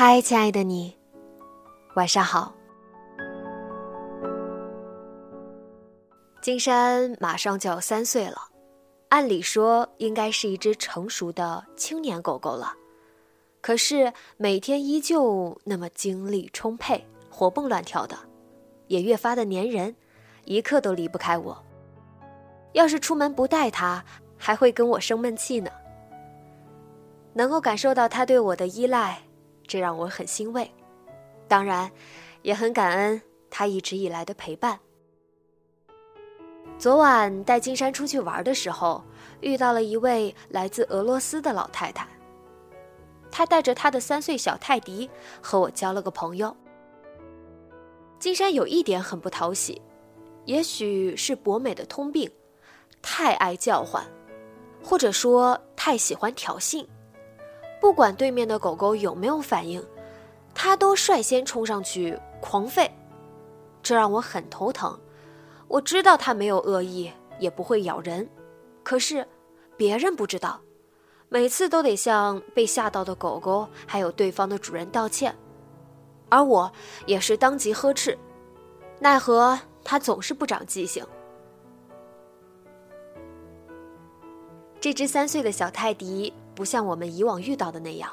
嗨，亲爱的你，晚上好。金山马上就要三岁了，按理说应该是一只成熟的青年狗狗了，可是每天依旧那么精力充沛、活蹦乱跳的，也越发的粘人，一刻都离不开我。要是出门不带它，还会跟我生闷气呢。能够感受到它对我的依赖。这让我很欣慰，当然，也很感恩他一直以来的陪伴。昨晚带金山出去玩的时候，遇到了一位来自俄罗斯的老太太。她带着她的三岁小泰迪和我交了个朋友。金山有一点很不讨喜，也许是博美的通病，太爱叫唤，或者说太喜欢挑衅。不管对面的狗狗有没有反应，它都率先冲上去狂吠，这让我很头疼。我知道它没有恶意，也不会咬人，可是别人不知道，每次都得向被吓到的狗狗还有对方的主人道歉，而我也是当即呵斥，奈何它总是不长记性。这只三岁的小泰迪。不像我们以往遇到的那样，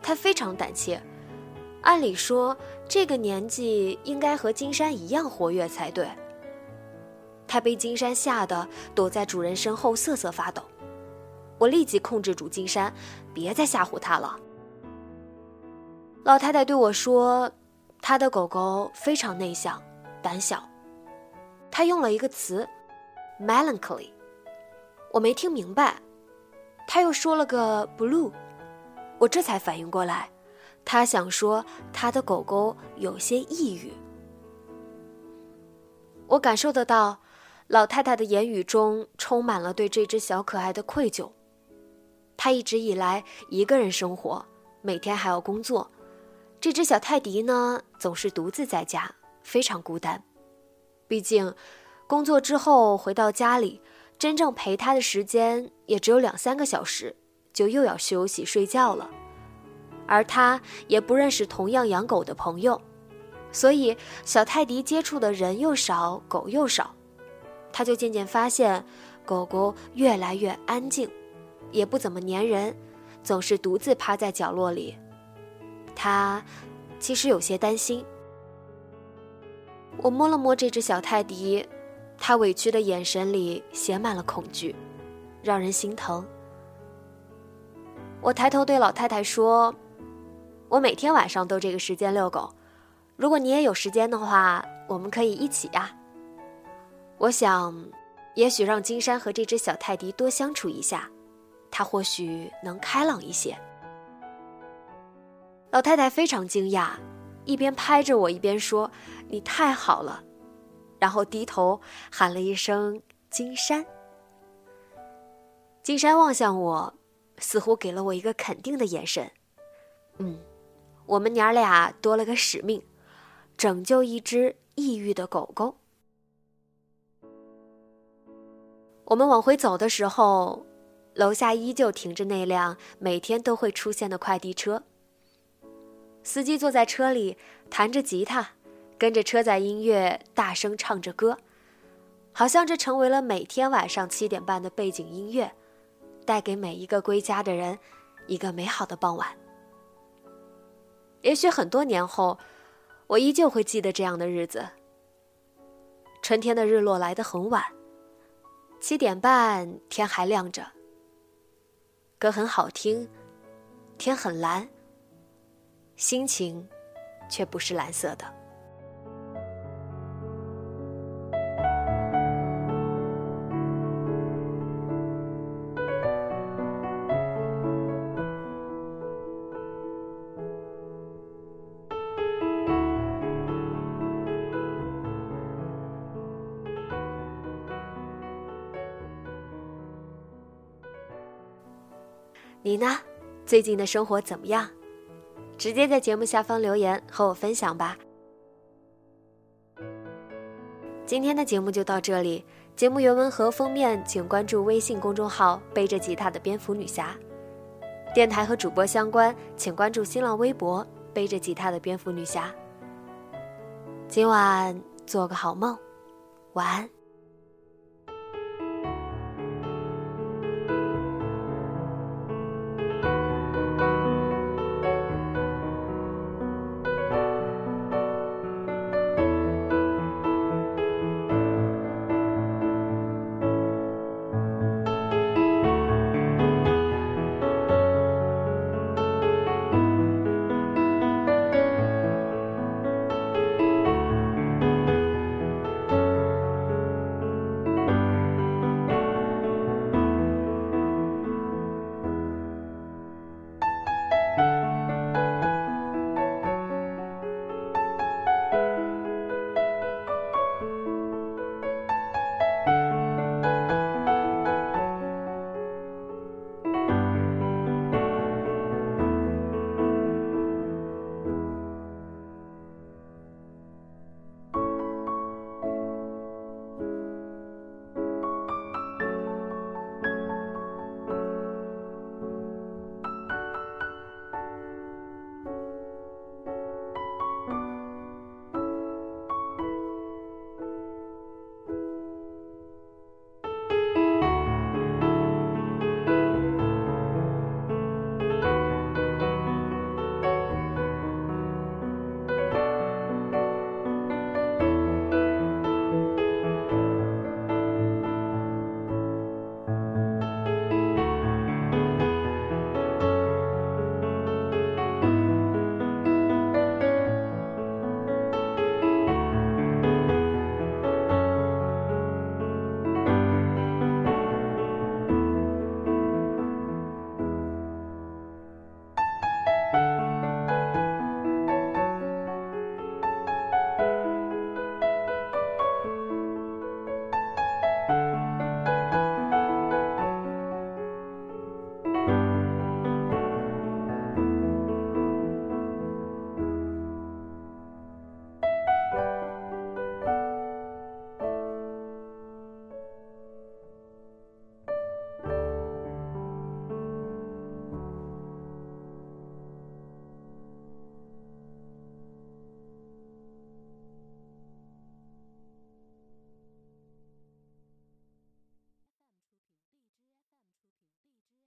他非常胆怯。按理说，这个年纪应该和金山一样活跃才对。他被金山吓得躲在主人身后瑟瑟发抖。我立即控制住金山，别再吓唬他了。老太太对我说：“她的狗狗非常内向、胆小。”她用了一个词，melancholy。我没听明白。他又说了个 blue，我这才反应过来，他想说他的狗狗有些抑郁。我感受得到，老太太的言语中充满了对这只小可爱的愧疚。她一直以来一个人生活，每天还要工作，这只小泰迪呢，总是独自在家，非常孤单。毕竟，工作之后回到家里。真正陪他的时间也只有两三个小时，就又要休息睡觉了。而他也不认识同样养狗的朋友，所以小泰迪接触的人又少，狗又少，他就渐渐发现，狗狗越来越安静，也不怎么粘人，总是独自趴在角落里。他其实有些担心。我摸了摸这只小泰迪。他委屈的眼神里写满了恐惧，让人心疼。我抬头对老太太说：“我每天晚上都这个时间遛狗，如果你也有时间的话，我们可以一起呀。”我想，也许让金山和这只小泰迪多相处一下，他或许能开朗一些。老太太非常惊讶，一边拍着我，一边说：“你太好了。”然后低头喊了一声“金山”。金山望向我，似乎给了我一个肯定的眼神。嗯，我们娘俩多了个使命，拯救一只抑郁的狗狗。我们往回走的时候，楼下依旧停着那辆每天都会出现的快递车。司机坐在车里，弹着吉他。跟着车载音乐大声唱着歌，好像这成为了每天晚上七点半的背景音乐，带给每一个归家的人一个美好的傍晚。也许很多年后，我依旧会记得这样的日子。春天的日落来得很晚，七点半天还亮着。歌很好听，天很蓝，心情却不是蓝色的。你呢？最近的生活怎么样？直接在节目下方留言和我分享吧。今天的节目就到这里，节目原文和封面请关注微信公众号“背着吉他的蝙蝠女侠”，电台和主播相关请关注新浪微博“背着吉他的蝙蝠女侠”。今晚做个好梦，晚安。